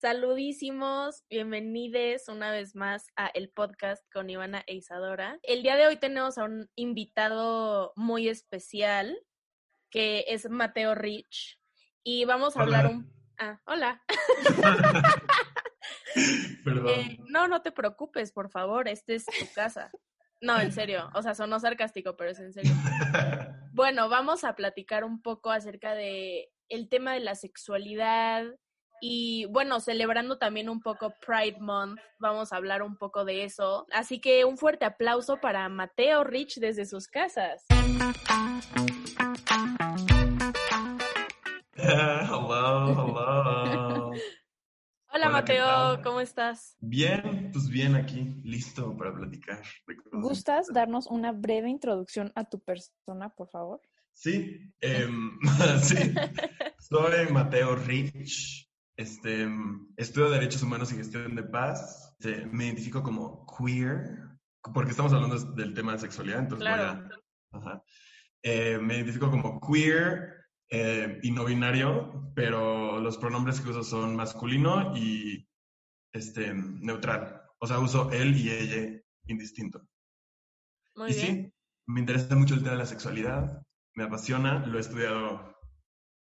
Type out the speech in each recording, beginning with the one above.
Saludísimos, bienvenidos una vez más a el podcast con Ivana e Isadora. El día de hoy tenemos a un invitado muy especial que es Mateo Rich y vamos a hablar un... Ah, hola. Perdón. Eh, no, no te preocupes, por favor, esta es tu casa. No, en serio, o sea, sonó sarcástico, pero es en serio. Bueno, vamos a platicar un poco acerca de el tema de la sexualidad, y bueno, celebrando también un poco Pride Month, vamos a hablar un poco de eso. Así que un fuerte aplauso para Mateo Rich desde sus casas. hello, hello. Hola, Mateo, ¿cómo estás? Bien, pues bien aquí, listo para platicar. ¿Gustas darnos una breve introducción a tu persona, por favor? Sí, em, sí. Soy Mateo Rich, este, estudio Derechos Humanos y Gestión de Paz. Este, me identifico como queer, porque estamos hablando del tema de sexualidad, entonces eh, me identifico como queer eh, y no binario, pero los pronombres que uso son masculino y este, neutral. O sea, uso él y ella indistinto. Muy y sí, me interesa mucho el tema de la sexualidad, me apasiona, lo he estudiado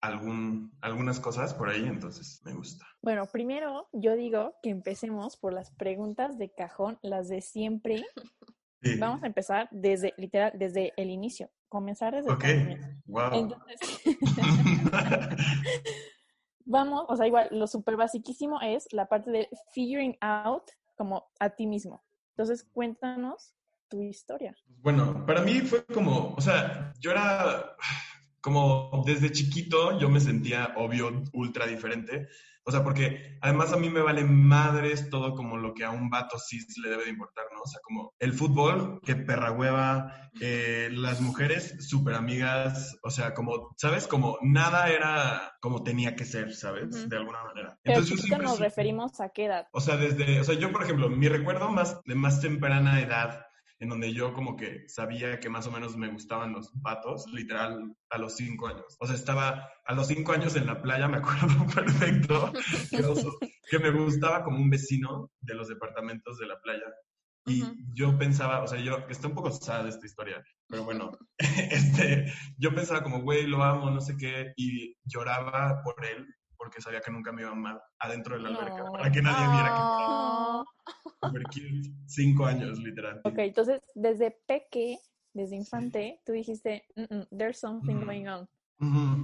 algún, algunas cosas por ahí, entonces me gusta. Bueno, primero yo digo que empecemos por las preguntas de cajón, las de siempre. Vamos a empezar desde, literal, desde el inicio. Comenzar desde el Wow. Entonces, vamos, o sea, igual, lo súper basiquísimo es la parte de figuring out como a ti mismo. Entonces, cuéntanos tu historia. Bueno, para mí fue como, o sea, yo era como desde chiquito yo me sentía, obvio, ultra diferente. O sea, porque además a mí me vale madres todo como lo que a un vato cis le debe de importar, ¿no? O sea, como el fútbol, que perra hueva, eh, las mujeres súper amigas, o sea, como, ¿sabes? Como nada era como tenía que ser, ¿sabes? De alguna manera. Pero Entonces, nos referimos a qué edad. O sea, desde, o sea, yo, por ejemplo, mi recuerdo más de más temprana edad en donde yo como que sabía que más o menos me gustaban los patos, literal, a los cinco años. O sea, estaba a los cinco años en la playa, me acuerdo perfecto, que me gustaba como un vecino de los departamentos de la playa. Y yo pensaba, o sea, yo, que está un poco sad esta historia, pero bueno, este, yo pensaba como, güey, lo amo, no sé qué, y lloraba por él porque sabía que nunca me iba mal adentro de la alberca, para que nadie viera que Cinco años, literal. Ok, entonces desde peque, desde infante, tú dijiste, there's something going on.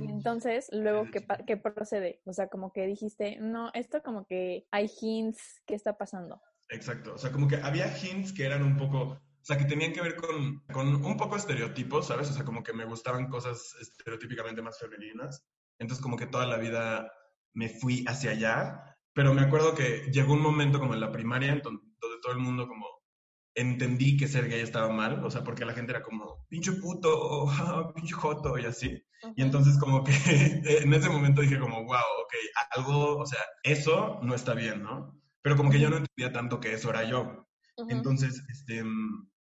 Y entonces, luego, ¿qué, ¿qué, procede? O sea, como que dijiste, no, esto como que hay hints, ¿qué está pasando? Exacto, o sea, como que había hints que eran un poco, o sea, que tenían que ver con, con un poco estereotipos, ¿sabes? O sea, como que me gustaban cosas estereotípicamente más femeninas. Entonces, como que toda la vida me fui hacia allá, pero me acuerdo que llegó un momento como en la primaria donde, todo el mundo como entendí que ser gay estaba mal, o sea, porque la gente era como, pinche puto, pinche joto y así. Y entonces como que en ese momento dije como, wow, ok, algo, o sea, eso no está bien, ¿no? Pero como que yo no entendía tanto que eso era yo. Entonces, este,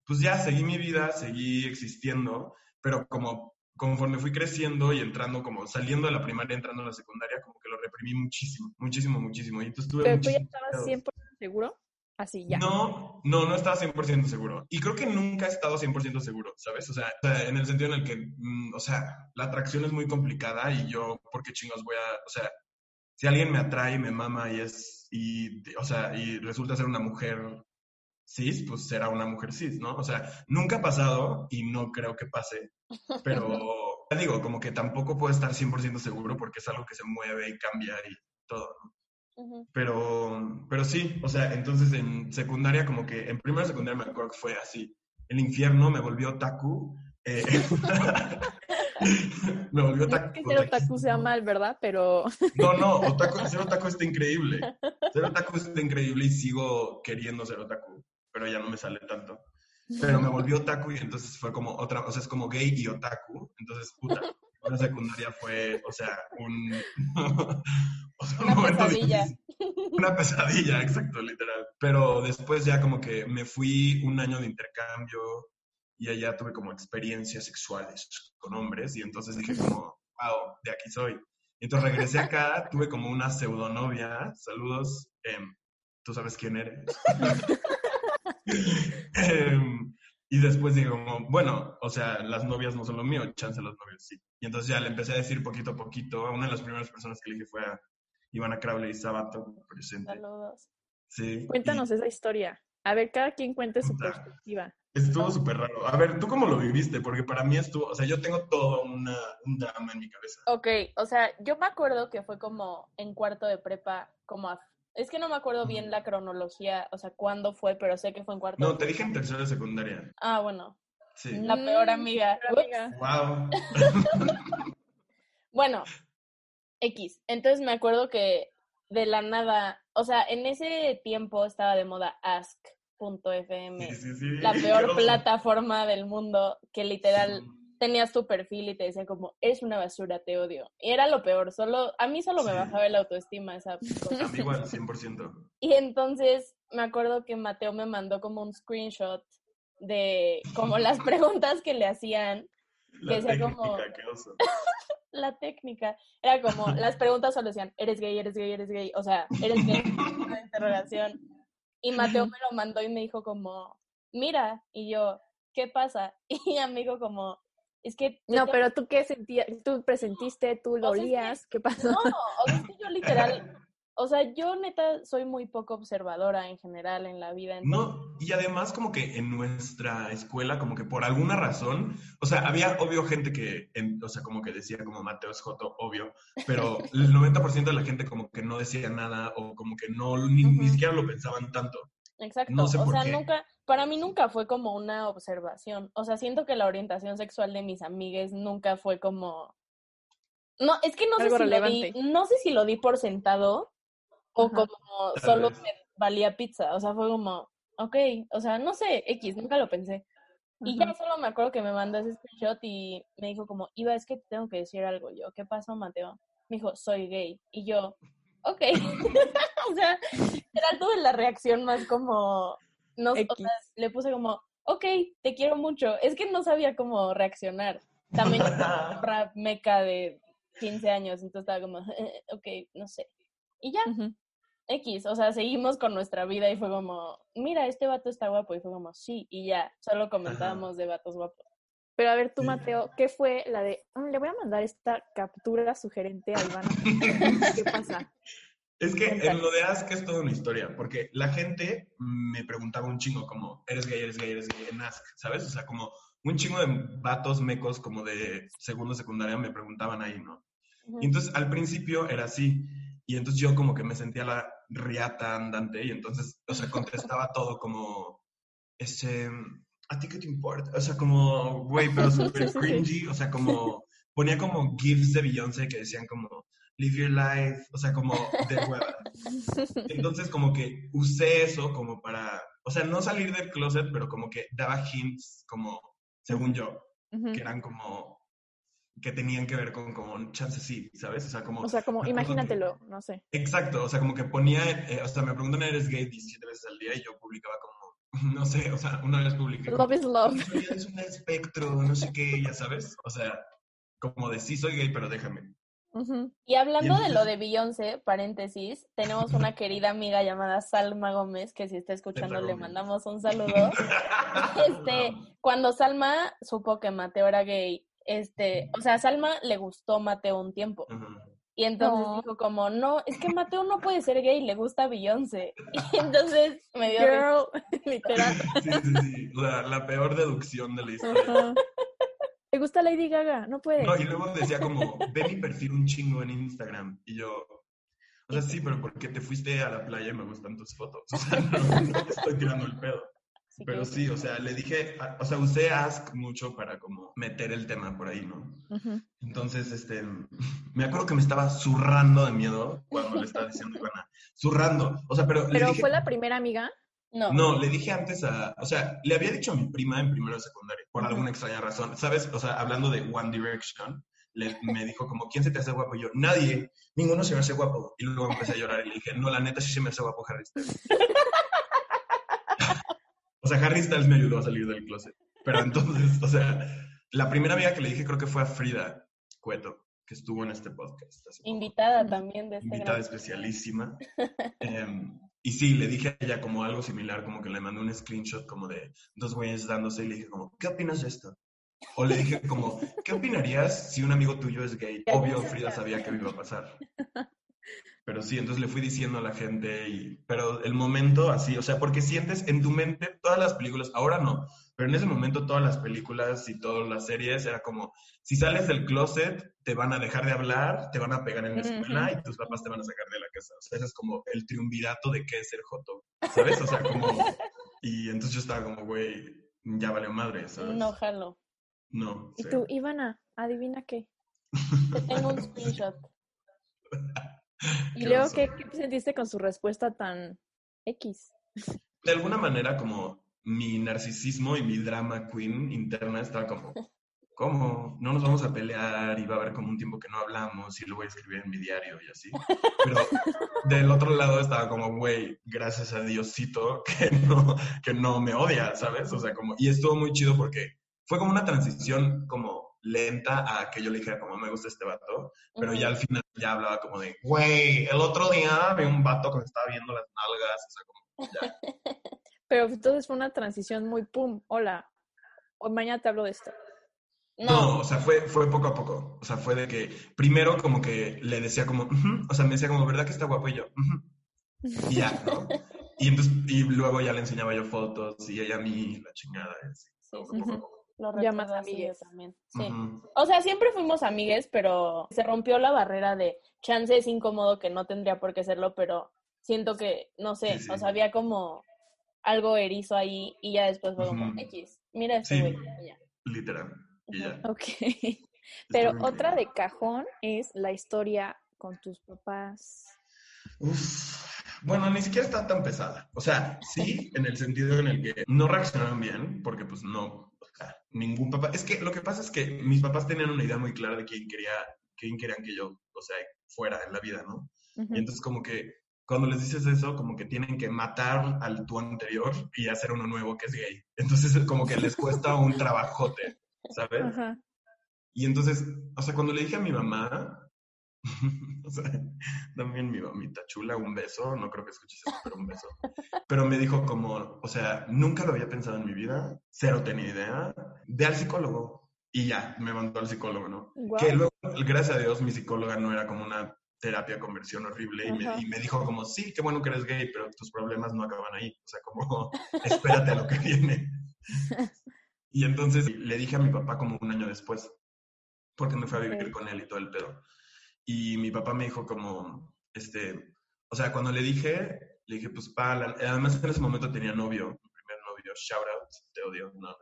pues ya seguí mi vida, seguí existiendo, pero como conforme fui creciendo y entrando, como saliendo de la primaria, entrando a la secundaria, como reprimí muchísimo, muchísimo, muchísimo. Y entonces tuve ¿Pero tú ya estabas 100% seguro? Así, ya. No, no, no estaba 100% seguro. Y creo que nunca he estado 100% seguro, ¿sabes? O sea, en el sentido en el que, mm, o sea, la atracción es muy complicada y yo, ¿por qué chingos voy a, o sea, si alguien me atrae, me mama y es, y, o sea, y resulta ser una mujer cis, pues será una mujer cis, ¿no? O sea, nunca ha pasado y no creo que pase, pero ya digo, como que tampoco puedo estar 100% seguro porque es algo que se mueve y cambia y todo, ¿no? Pero, pero sí, o sea, entonces en secundaria, como que en primera secundaria me acuerdo que fue así. El infierno me volvió taku. Eh, me volvió otaku. que ser otaku sea mal, ¿verdad? Pero... No, no, otaku, ser otaku está increíble. Ser otaku está increíble y sigo queriendo ser otaku, pero ya no me sale tanto. Pero me volvió otaku y entonces fue como otra, o sea, es como gay y otaku. Entonces, puta, la secundaria fue, o sea, un, o sea, un una momento pesadilla. Una pesadilla, exacto, literal. Pero después ya como que me fui un año de intercambio y allá tuve como experiencias sexuales con hombres y entonces dije como, wow, de aquí soy. Y entonces regresé acá, tuve como una pseudonovia, saludos, em, tú sabes quién eres. Em, y después digo, como, bueno, o sea, las novias no son lo mío, chance los novios sí. Y entonces ya le empecé a decir poquito a poquito. Una de las primeras personas que le dije fue a Ivana Crowley y Sabato, presente. Saludos. Sí. Cuéntanos esa historia. A ver, cada quien cuente su perspectiva. Estuvo súper raro. A ver, ¿tú cómo lo viviste? Porque para mí estuvo, o sea, yo tengo todo una, un drama en mi cabeza. Ok, o sea, yo me acuerdo que fue como en cuarto de prepa, como a, es que no me acuerdo bien la cronología, o sea, cuándo fue, pero sé que fue en cuarto. No, te dije en tercera de secundaria. Ah, bueno. Sí. La peor amiga. Wow. bueno, X. Entonces me acuerdo que de la nada, o sea, en ese tiempo estaba de moda Ask.fm, la peor plataforma del mundo, que literal tenías tu perfil y te decía como, eres una basura, te odio. Y era lo peor, solo, a mí solo me bajaba el autoestima esa cosa. Igual, 100%. Y entonces me acuerdo que Mateo me mandó como un screenshot de como las preguntas que le hacían. La que decía técnica, como, la técnica. Era como, las preguntas solo decían, eres gay, eres gay, eres gay. O sea, eres gay, una interrogación. Y Mateo me lo mandó y me dijo como, mira. Y yo, ¿qué pasa? Y amigo como, es que... No, te- pero tú qué sentías, tú presentiste, tú lo O sea, es que- olías, ¿qué pasó? No, o sea, es que yo literal... O sea, yo neta soy muy poco observadora en general en la vida. entonces- No, y además como que en nuestra escuela, como que por alguna razón, o sea, había obvio gente que, en- o sea, como que decía como Mateo es Joto, obvio, pero el 90% de la gente como que no decía nada o como que no, ni, ni siquiera lo pensaban tanto. Exacto. No sé o por sea, qué. nunca, para mí nunca fue como una observación. O sea, siento que la orientación sexual de mis amigues nunca fue como. No, es que no sé si lo di, no sé si lo di por sentado o Ajá. como Tal solo vez. me valía pizza. O sea, fue como, ok, o sea, no sé, X, nunca lo pensé. Y ya Ajá. solo me acuerdo que me mandó ese screenshot y me dijo como, Iba, es que te tengo que decir algo. Yo, ¿qué pasó, Mateo? Me dijo, soy gay. Y yo, ok. o sea, era tuve la reacción más como, no, o sea, le puse como, ok, te quiero mucho. Es que no sabía cómo reaccionar. También morra meca de 15 años, entonces estaba como, ok, no sé. Y ya. X, o sea, seguimos con nuestra vida y fue como, mira, este vato está guapo. Y fue como, sí, y ya, solo comentábamos de vatos guapos. Pero a ver, tú. Mateo, ¿qué fue la de, "Mm, le voy a mandar esta captura sugerente a Ivana? ¿Qué pasa? Es que en lo de Ask es toda una historia, porque la gente me preguntaba un chingo como, eres gay, eres gay, eres gay en Ask, ¿sabes? O sea, como un chingo de vatos mecos como de segundo, secundaria me preguntaban ahí, ¿no? Y entonces al principio era así, y entonces yo como que me sentía la riata andante, y entonces, o sea, contestaba todo como, este, ¿a ti qué te importa? O sea, como, güey, pero súper cringy, o sea, como, ponía como gifs de Beyoncé que decían como, live your life, o sea, como de hueva. Entonces como que usé eso como para, o sea, no salir del closet, pero como que daba hints como, según yo, Ujú. que eran como, que tenían que ver con como chance sí, ¿sabes? O sea, como... O sea, como, acuerdo que- imagínatelo, no sé. Exacto, o sea, como que ponía, eh, o sea, me preguntan, ¿eres gay 17 veces al día? Y yo publicaba como, no sé, o sea, una vez publiqué Love is love. "Mi sexualidad es un espectro, no sé qué, ya sabes, o sea, como de sí soy gay, pero déjame. Y hablando de lo de Beyoncé, paréntesis, tenemos una querida amiga llamada Salma Gómez, que si está escuchando le mandamos un saludo. Este, cuando Salma supo que Mateo era gay, este, o sea, a Salma le gustó Mateo un tiempo. Y entonces No. dijo como, no, es que Mateo no puede ser gay, le gusta Beyoncé. Y entonces me dio risa. Girl, literal. Sí, sí, sí, la, la peor deducción de la historia. ¿Te gusta Lady Gaga? No puedes. No, y luego decía como, ve mi perfil un chingo en Instagram. Y yo, o sea, sí, pero porque te fuiste a la playa y me gustan tus fotos. O sea, no, no te estoy tirando el pedo. Pero sí, o sea, le dije, o sea, usé Ask mucho para como meter el tema por ahí, ¿no? Entonces, este, me acuerdo que me estaba zurrando de miedo cuando le estaba diciendo Ivana. Zurrando. O sea, pero. ¿Pero fue la primera amiga? No. No, le dije antes a. O sea, le había dicho a mi prima en primero de secundaria, por alguna extraña razón. ¿Sabes? O sea, hablando de One Direction, le, me dijo como, ¿quién se te hace guapo? Y yo, nadie, ninguno se me hace guapo. Y luego empecé a llorar y le dije, no, la neta sí se me hace guapo Harry Styles. O sea, Harry Styles me ayudó a salir del closet. Pero entonces, o sea, la primera amiga que le dije creo que fue a Frida Cueto, que estuvo en este podcast. Invitada también de este Invitada especialísima. Em, y sí, le dije a ella como algo similar, como que le mandé un screenshot como de dos güeyes dándose y le dije como, ¿qué opinas de esto? O le dije como, ¿qué opinarías si un amigo tuyo es gay? Obvio, Frida sabía que iba a pasar. Pero sí, entonces le fui diciendo a la gente, y, pero el momento así, o sea, porque sientes en tu mente todas las películas, ahora no, pero en ese momento todas las películas y todas las series era como, si sales del closet, te van a dejar de hablar, te van a pegar en la escuela y tus papás te van a sacar de la casa. O sea, ese es como el triunvirato de qué es ser joto, ¿sabes? O sea, como... Y entonces yo estaba como, güey, ya valió madre, ¿sabes? No, jalo. No. ¿Y tú, Ivana, adivina qué? Te tengo un screenshot. ¿Y luego ¿qué, sentiste con su respuesta tan X? De alguna manera, como mi narcisismo y mi drama queen interna estaba como, ¿cómo? No nos vamos a pelear y va a haber como un tiempo que no hablamos y lo voy a escribir en mi diario y así. Pero del otro lado estaba como, güey, gracias a Diosito que no, que no me odia, ¿sabes? O sea, como, y estuvo muy chido porque fue como una transición como lenta a que yo le dijera como me gusta este vato, pero ya al final ya hablaba como de, güey, el otro día vi un vato que me estaba viendo las nalgas, o sea, como ya. pero entonces fue una transición muy pum, hola, hoy mañana te hablo de esto. No. o sea, fue, fue poco a poco. O sea, fue de que primero como que le decía como, o sea, me decía como, ¿verdad que está guapo? Y yo, y ya, ¿no? Y, entonces, y luego ya le enseñaba yo fotos y ella a mí, la chingada. Así, lo ya más amigues también. Sí. O sea, siempre fuimos amigues, pero se rompió la barrera de chance es incómodo que no tendría por qué serlo, pero siento que, no sé, o sea, había como algo erizo ahí y ya después fue como X. Mira este güey. Literal. Y ya. Ok. pero otra de cajón es la historia con tus papás. Uf. Bueno, ni siquiera está tan pesada. O sea, sí, en el sentido en el que no reaccionaron bien, porque pues no, ningún papá. Es que lo que pasa es que mis papás tenían una idea muy clara de quién quería, quién querían que yo, o sea, fuera en la vida, ¿no? Y entonces como que cuando les dices eso, como que tienen que matar al tu anterior y hacer uno nuevo que es gay. Entonces como que les cuesta un trabajote, ¿sabes? Y entonces, o sea, cuando le dije a mi mamá, o sea, también mi mamita chula, un beso, no creo que escuches eso, pero un beso. Pero me dijo como, o sea, nunca lo había pensado en mi vida, cero tenía idea, ve al psicólogo. Y ya, me mandó al psicólogo, ¿no? Que luego, gracias a Dios, mi psicóloga no era como una terapia conversión horrible y me, y me, dijo como, sí, qué bueno que eres gay, pero tus problemas no acaban ahí. O sea, como, espérate a lo que viene. Y entonces le dije a mi papá como un año después, porque me fui a vivir con él y todo el pedo. Y mi papá me dijo como, este, o sea, cuando le dije, le dije, pues, pa, además en ese momento tenía novio, mi primer novio, shout out, te odio, no, no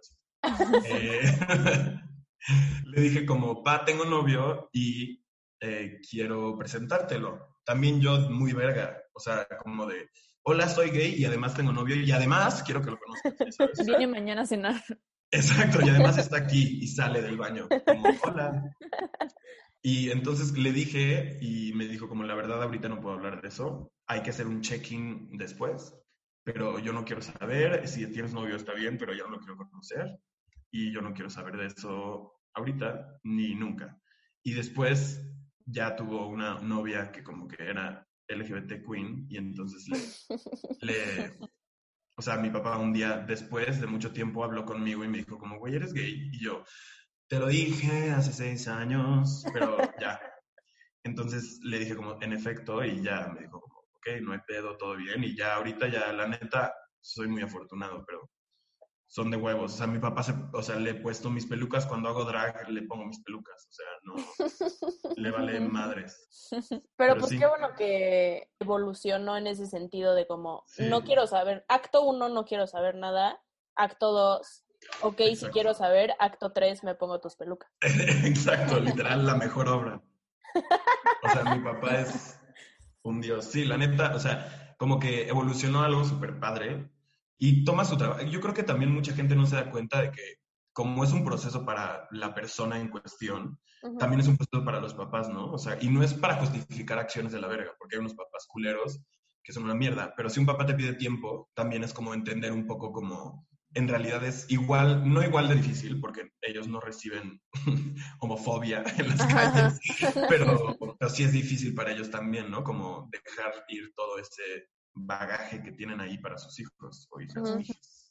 eh, le dije como, pa, tengo novio y eh, quiero presentártelo. También yo muy verga, o sea, como de, hola, soy gay y además tengo novio y además quiero que lo conozcas. Viene mañana a cenar. Exacto, y además está aquí y sale del baño. Como, hola. Y entonces le dije y me dijo como la verdad ahorita no puedo hablar de eso, hay que hacer un check-in después, pero yo no quiero saber, si tienes novio está bien, pero yo no lo quiero conocer y yo no quiero saber de eso ahorita ni nunca. Y después ya tuvo una novia que como que era LGBT queen y entonces le, le o sea, mi papá un día después de mucho tiempo habló conmigo y me dijo como, güey, eres gay. Y yo, te lo dije hace seis años, pero ya. Entonces le dije como, en efecto, y ya me dijo como, ok, no hay pedo, todo bien. Y ya ahorita ya, la neta, soy muy afortunado, pero son de huevos. O sea, mi papá, se, o sea, le he puesto mis pelucas cuando hago drag, le pongo mis pelucas. O sea, no, le vale madres. Pero, pues qué bueno que evolucionó en ese sentido de como, no quiero saber, acto uno, no quiero saber nada. Acto 2, ok, si quiero saber, acto 3, me pongo tus pelucas. Exacto, literal, la mejor obra. O sea, mi papá es un dios. Sí, la neta, o sea, como que evolucionó algo súper padre y toma su trabajo. Yo creo que también mucha gente no se da cuenta de que como es un proceso para la persona en cuestión, también es un proceso para los papás, ¿no? O sea, y no es para justificar acciones de la verga, porque hay unos papás culeros que son una mierda, pero si un papá te pide tiempo, también es como entender un poco como en realidad es igual, no igual de difícil, porque ellos no reciben homofobia en las calles, pero, pero, sí es difícil para ellos también, ¿no? Como dejar ir todo ese bagaje que tienen ahí para sus hijos o hijas.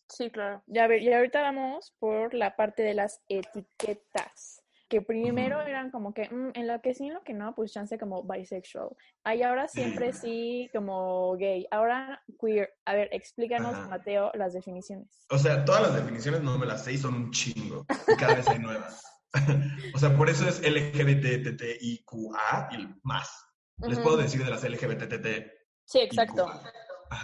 Sí, claro. Ya, ver, y ahorita vamos por la parte de las etiquetas que primero eran como que mm, en lo que sí, en lo que no, pues chance como bisexual. Ahí ahora siempre sí como gay. Ahora queer. A ver, explícanos, Mateo, las definiciones. O sea, todas las definiciones no me las sé y son un chingo. cada vez hay nuevas. o sea, por eso es LGBTTIQA y más. Les puedo decir de las LGBTTT. Sí, exacto.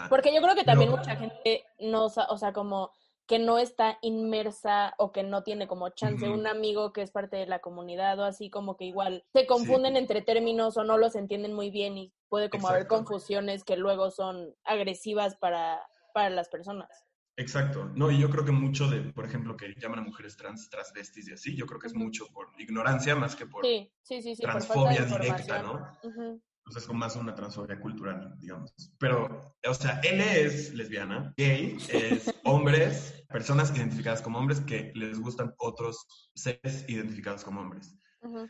Porque yo creo que también mucha gente no, o sea, como que no está inmersa o que no tiene como chance un amigo que es parte de la comunidad o así como que igual se confunden entre términos o no los entienden muy bien y puede como haber confusiones que luego son agresivas para, para las personas. Exacto. No, y yo creo que mucho de, por ejemplo, que llaman a mujeres trans, transvestis y así, yo creo que es mucho por ignorancia más que por transfobia directa, ¿no? Entonces es más una transfobia cultural, digamos. Pero, o sea, L es lesbiana, gay es hombres, personas identificadas como hombres que les gustan otros seres identificados como hombres.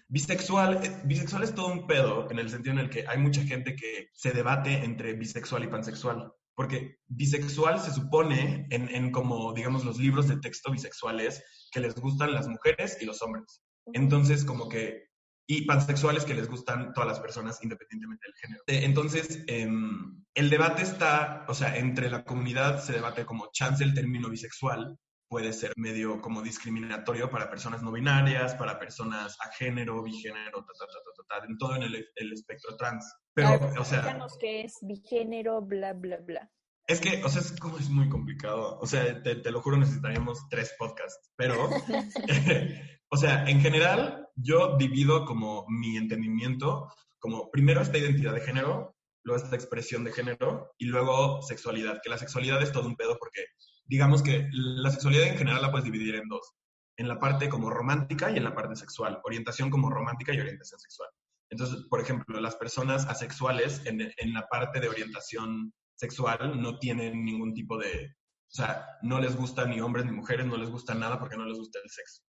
Bisexual, eh, bisexual es todo un pedo en el sentido en el que hay mucha gente que se debate entre bisexual y pansexual. Porque bisexual se supone en, en como, digamos, los libros de texto bisexuales que les gustan las mujeres y los hombres. Entonces, como que y pansexuales que les gustan todas las personas independientemente del género. Eh, entonces, em, el debate está, o sea, entre la comunidad se debate como chance el término bisexual puede ser medio como discriminatorio para personas no binarias, para personas a género, bigénero, ta, ta, ta, ta, en todo en el, espectro trans. Pero, o sea... qué es bigénero, bla, bla, bla. Es que, o sea, es como es muy complicado. O sea, te, te lo juro, necesitaríamos tres podcasts. Pero, o sea, en general, yo divido como mi entendimiento como primero esta identidad de género, luego esta expresión de género y luego sexualidad, que la sexualidad es todo un pedo porque digamos que la sexualidad en general la puedes dividir en dos, en la parte como romántica y en la parte sexual, orientación como romántica y orientación sexual. Entonces, por ejemplo, las personas asexuales en, en la parte de orientación sexual no tienen ningún tipo de, o sea, no les gusta ni hombres ni mujeres, no les gusta nada porque no les gusta el sexo.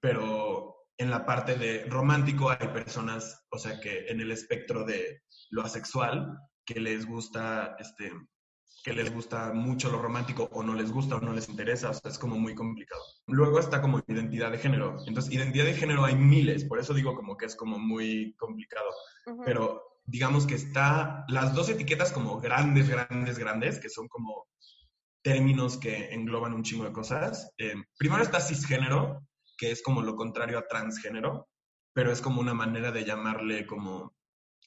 Pero en la parte de romántico hay personas, o sea, que en el espectro de lo asexual, que les gusta, este, que les gusta mucho lo romántico o no les gusta o no les interesa, o sea, es como muy complicado. Luego está como identidad de género. Entonces, identidad de género hay miles, por eso digo como que es como muy complicado. Pero digamos que está las dos etiquetas como grandes, grandes, grandes, que son como términos que engloban un chingo de cosas. Eh, primero está cisgénero, que es como lo contrario a transgénero, pero es como una manera de llamarle como,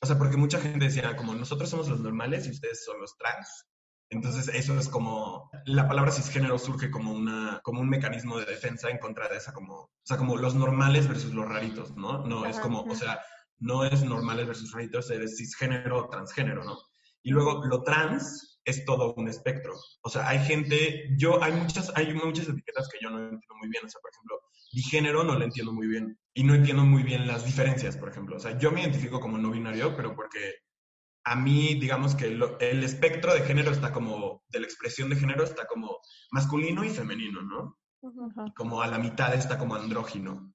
o sea, porque mucha gente decía como nosotros somos los normales y ustedes son los trans. Entonces eso es como, la palabra cisgénero surge como, una, como un mecanismo de defensa en contra de esa como, o sea, como los normales versus los raritos, ¿no? No es como, o sea, no es normales versus raritos, eres cisgénero o transgénero, ¿no? Y luego lo trans es todo un espectro. O sea, hay gente, yo, hay muchas, hay muchas etiquetas que yo no entiendo muy bien. O sea, por ejemplo, género no lo entiendo muy bien. Y no entiendo muy bien las diferencias, por ejemplo. O sea, yo me identifico como no binario, pero porque a mí, digamos que el espectro de género está como, de la expresión de género está como masculino y femenino, ¿no? Como a la mitad está como andrógino.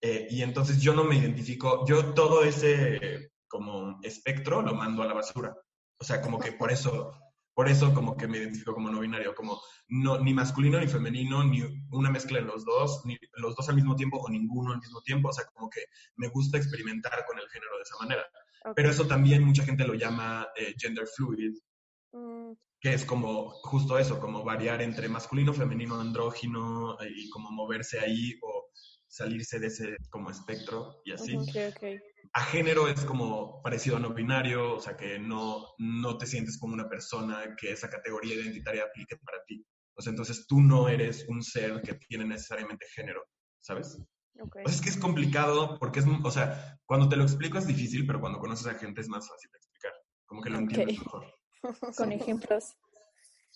Eh, y entonces yo no me identifico, yo todo ese como espectro lo mando a la basura. O sea, como que por eso por eso como que me identifico como no binario, como no, ni masculino ni femenino, ni una mezcla de los dos, ni los dos al mismo tiempo o ninguno al mismo tiempo. O sea, como que me gusta experimentar con el género de esa manera. Pero eso también mucha gente lo llama eh, gender fluid, mm. que es como justo eso, como variar entre masculino, femenino, andrógino eh, y como moverse ahí o salirse de ese como espectro y así. Okay, okay a género es como parecido a no binario, o sea, que no, no te sientes como una persona que esa categoría identitaria aplique para ti. O sea, entonces tú no eres un ser que tiene necesariamente género, ¿sabes? Ok. O sea, es que es complicado porque es, o sea, cuando te lo explico es difícil, pero cuando conoces a gente es más fácil de explicar. Como que lo Ok. entiendes mejor. Con ejemplos.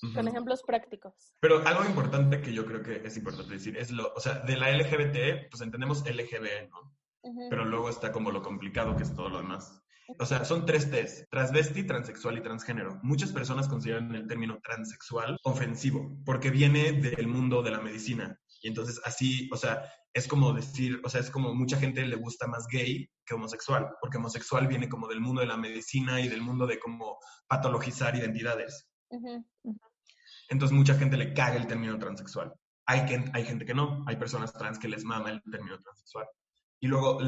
Con Ujú. ejemplos prácticos. Pero algo importante que yo creo que es importante decir es lo, o sea, de la LGBT, pues entendemos LGB, ¿no? Pero luego está como lo complicado que es todo lo demás. O sea, son tres T's, transvesti, transexual y transgénero. Muchas personas consideran el término transexual ofensivo porque viene del mundo de la medicina. Y entonces así, o sea, es como decir, o sea, es como mucha gente le gusta más gay que homosexual, porque homosexual viene como del mundo de la medicina y del mundo de como patologizar identidades. Entonces mucha gente le caga el término transexual. Hay, que, hay gente que no, hay personas trans que les mama el término transexual. Y luego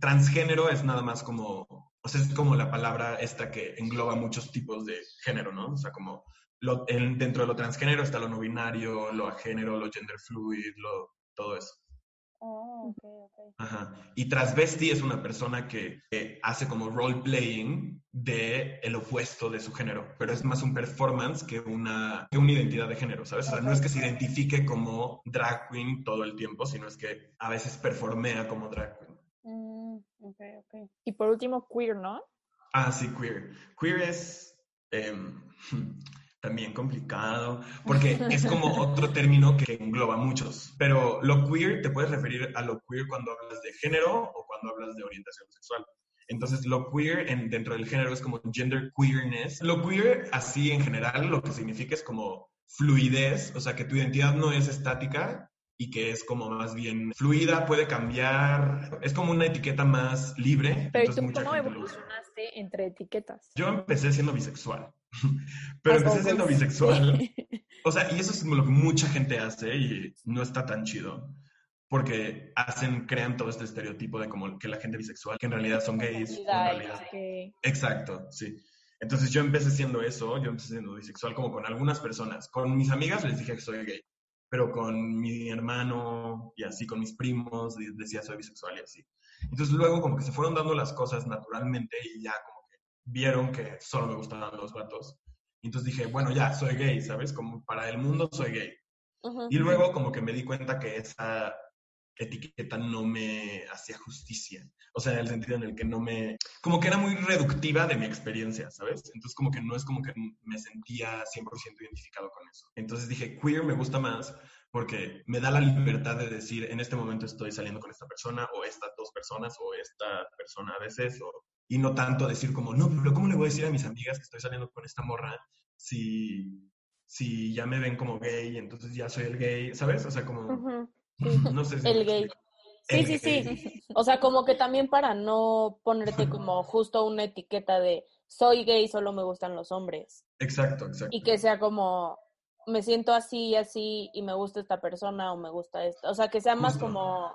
transgénero es nada más como, o sea, es como la palabra esta que engloba muchos tipos de género, ¿no? O sea, como lo, en- dentro de lo transgénero está lo no binario, lo agénero, lo gender fluid, lo, todo eso. Oh, ok, ok. Ajá. Y transvesti es una persona que, que hace como role playing de el opuesto de su género, pero es más un performance que una, que una identidad de género, ¿sabes? O sea, no es que se identifique como drag queen todo el tiempo, sino es que a veces performea como drag queen. Mm, ok, ok. Y por último, queer, ¿no? Ah, sí, queer. Queer es em, también complicado, porque es como otro término que engloba muchos. Pero lo queer, te puedes referir a lo queer cuando hablas de género o cuando hablas de orientación sexual. Entonces, lo queer en, dentro del género es como gender queerness. Lo queer, así en general, lo que significa es como fluidez, o sea, que tu identidad no es estática y que es como más bien fluida, puede cambiar, es como una etiqueta más libre. Pero ¿y entonces tú mucha cómo evolucionaste entre etiquetas? Yo empecé siendo bisexual, pero empecé siendo always. bisexual. Sí. O sea, y eso es lo que mucha gente hace y no está tan chido. Porque hacen, crean todo este estereotipo de como que la gente bisexual, que en realidad son gays, en realidad. Ok. Exacto, sí. Entonces yo empecé siendo eso, yo empecé siendo bisexual como con algunas personas. Con mis amigas les dije que soy gay, pero con mi hermano y así, con mis primos, decía soy bisexual y así. Entonces luego como que se fueron dando las cosas naturalmente y ya como vieron que solo me gustaban los vatos. Entonces dije, bueno, ya, soy gay, ¿sabes? Como para el mundo soy gay. Y luego como que me di cuenta que esa etiqueta no me hacía justicia. O sea, en el sentido en el que no me... Como que era muy reductiva de mi experiencia, ¿sabes? Entonces como que no es como que me sentía 100% identificado con eso. Entonces dije, queer me gusta más porque me da la libertad de decir, en este momento estoy saliendo con esta persona o estas dos personas o esta persona a veces, o, y no tanto decir como, no, pero ¿cómo le voy a decir a mis amigas que estoy saliendo con esta morra si, si ya me ven como gay, entonces ya soy el gay, ¿sabes? O sea, como, no sé si El gay. Sí, El sí, sí. gay. O sea, como que también para no ponerte como justo una etiqueta de soy gay, solo me gustan los hombres. Exacto, exacto. Y que sea como me siento así y así y me gusta esta persona o me gusta esta. O sea, que sea más Justo. como,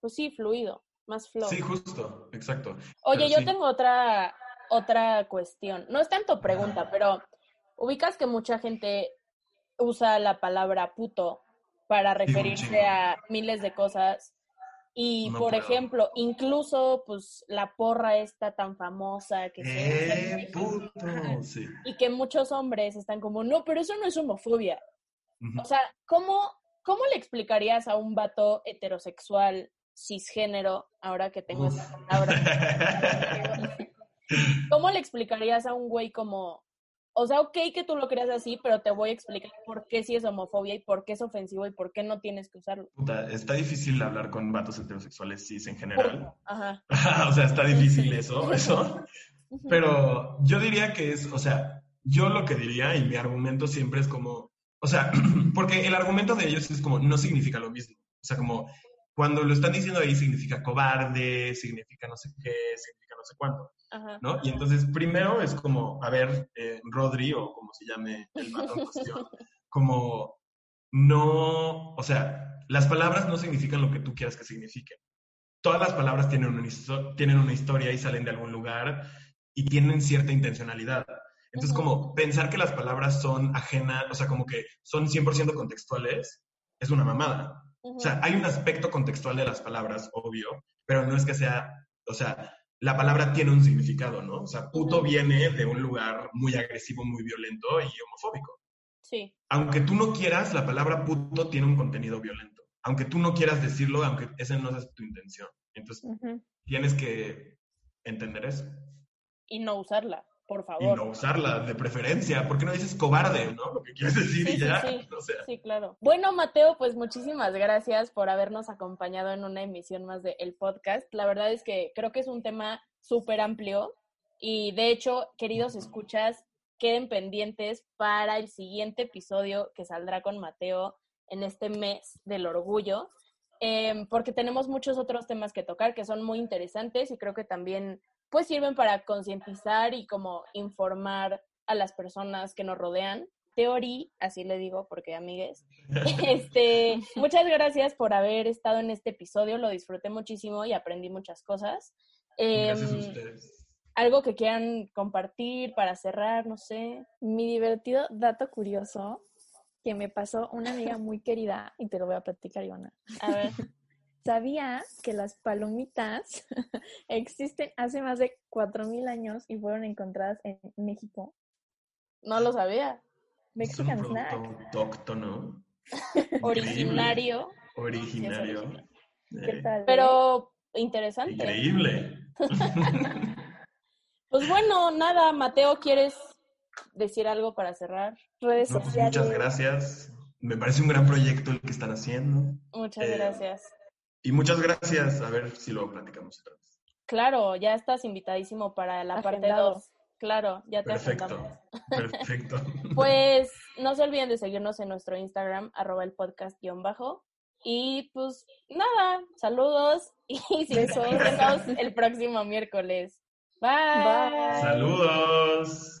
pues sí, fluido, más flow. Sí, justo, exacto. Oye, pero yo sí. tengo otra, otra cuestión. No es tanto pregunta, pero ubicas que mucha gente usa la palabra puto para referirse a miles de cosas. Y, No por puedo. ejemplo, incluso, pues, la porra esta tan famosa que se ¡Eh, México, puto! Sí. y que muchos hombres están como, no, pero eso no es homofobia. O sea, ¿cómo, ¿cómo le explicarías a un vato heterosexual, cisgénero, ahora que tengo Uf. esta palabra? ¿Cómo le explicarías a un güey como, o sea, ok que tú lo creas así, pero te voy a explicar por qué sí es homofobia y por qué es ofensivo y por qué no tienes que usarlo? Puta, está difícil hablar con vatos heterosexuales cis en general. Ajá. o sea, está difícil eso, eso. Pero yo diría que es, o sea, yo lo que diría y mi argumento siempre es como, o sea, porque el argumento de ellos es como, no significa lo mismo. O sea, como cuando lo están diciendo ahí significa cobarde, significa no sé qué, significa no sé cuánto, Ajá. ¿no? Y entonces primero es como, a ver, eh, Rodri o como se llame el vato en cuestión, como no, o sea, las palabras no significan lo que tú quieras que signifiquen. Todas las palabras tienen una, tienen una historia y salen de algún lugar y tienen cierta intencionalidad. Entonces, Ujú. como pensar que las palabras son ajenas, o sea, como que son 100% contextuales, es una mamada. O sea, hay un aspecto contextual de las palabras, obvio, pero no es que sea, o sea, la palabra tiene un significado, ¿no? O sea, puto viene de un lugar muy agresivo, muy violento y homofóbico. Sí. Aunque tú no quieras, la palabra puto tiene un contenido violento. Aunque tú no quieras decirlo, aunque esa no es tu intención. Entonces, tienes que entender eso. Y no usarla, por favor. Y no usarla, de preferencia. ¿Por qué no dices cobarde, no? Lo que quieres decir y ya. Sí, sí, claro. Bueno, Mateo, pues muchísimas gracias por habernos acompañado en una emisión más de El Podcast. La verdad es que creo que es un tema súper amplio y de hecho, queridos escuchas, queden pendientes para el siguiente episodio que saldrá con Mateo en este mes del orgullo, em, porque tenemos muchos otros temas que tocar que son muy interesantes y creo que también pues sirven para concientizar y como informar a las personas que nos rodean. Teorí, así le digo porque amigues. Este, muchas gracias por haber estado en este episodio, lo disfruté muchísimo y aprendí muchas cosas. gracias a em, ustedes algo que quieran compartir para cerrar, no sé. Mi divertido dato curioso que me pasó una amiga muy querida y te lo voy a platicar, Ivana. A ver. ¿Sabía que las palomitas existen hace más de 4.000 años y fueron encontradas en México? No lo sabía. Mexican es un autóctono. Originario. Originario. ¿Qué tal? Pero interesante. Increíble. Pues bueno, nada, Mateo, ¿quieres decir algo para cerrar? Redes pues muchas gracias. Me parece un gran proyecto el que están haciendo. Muchas eh, gracias. Y muchas gracias. A ver si lo platicamos otra vez. Claro, ya estás invitadísimo para la parte 2. Claro, ya te Perfecto. Perfecto. pues no se olviden de seguirnos en nuestro Instagram, arroba el podcast guion bajo. Y pues nada, saludos y nos el próximo miércoles. Bye. Saludos.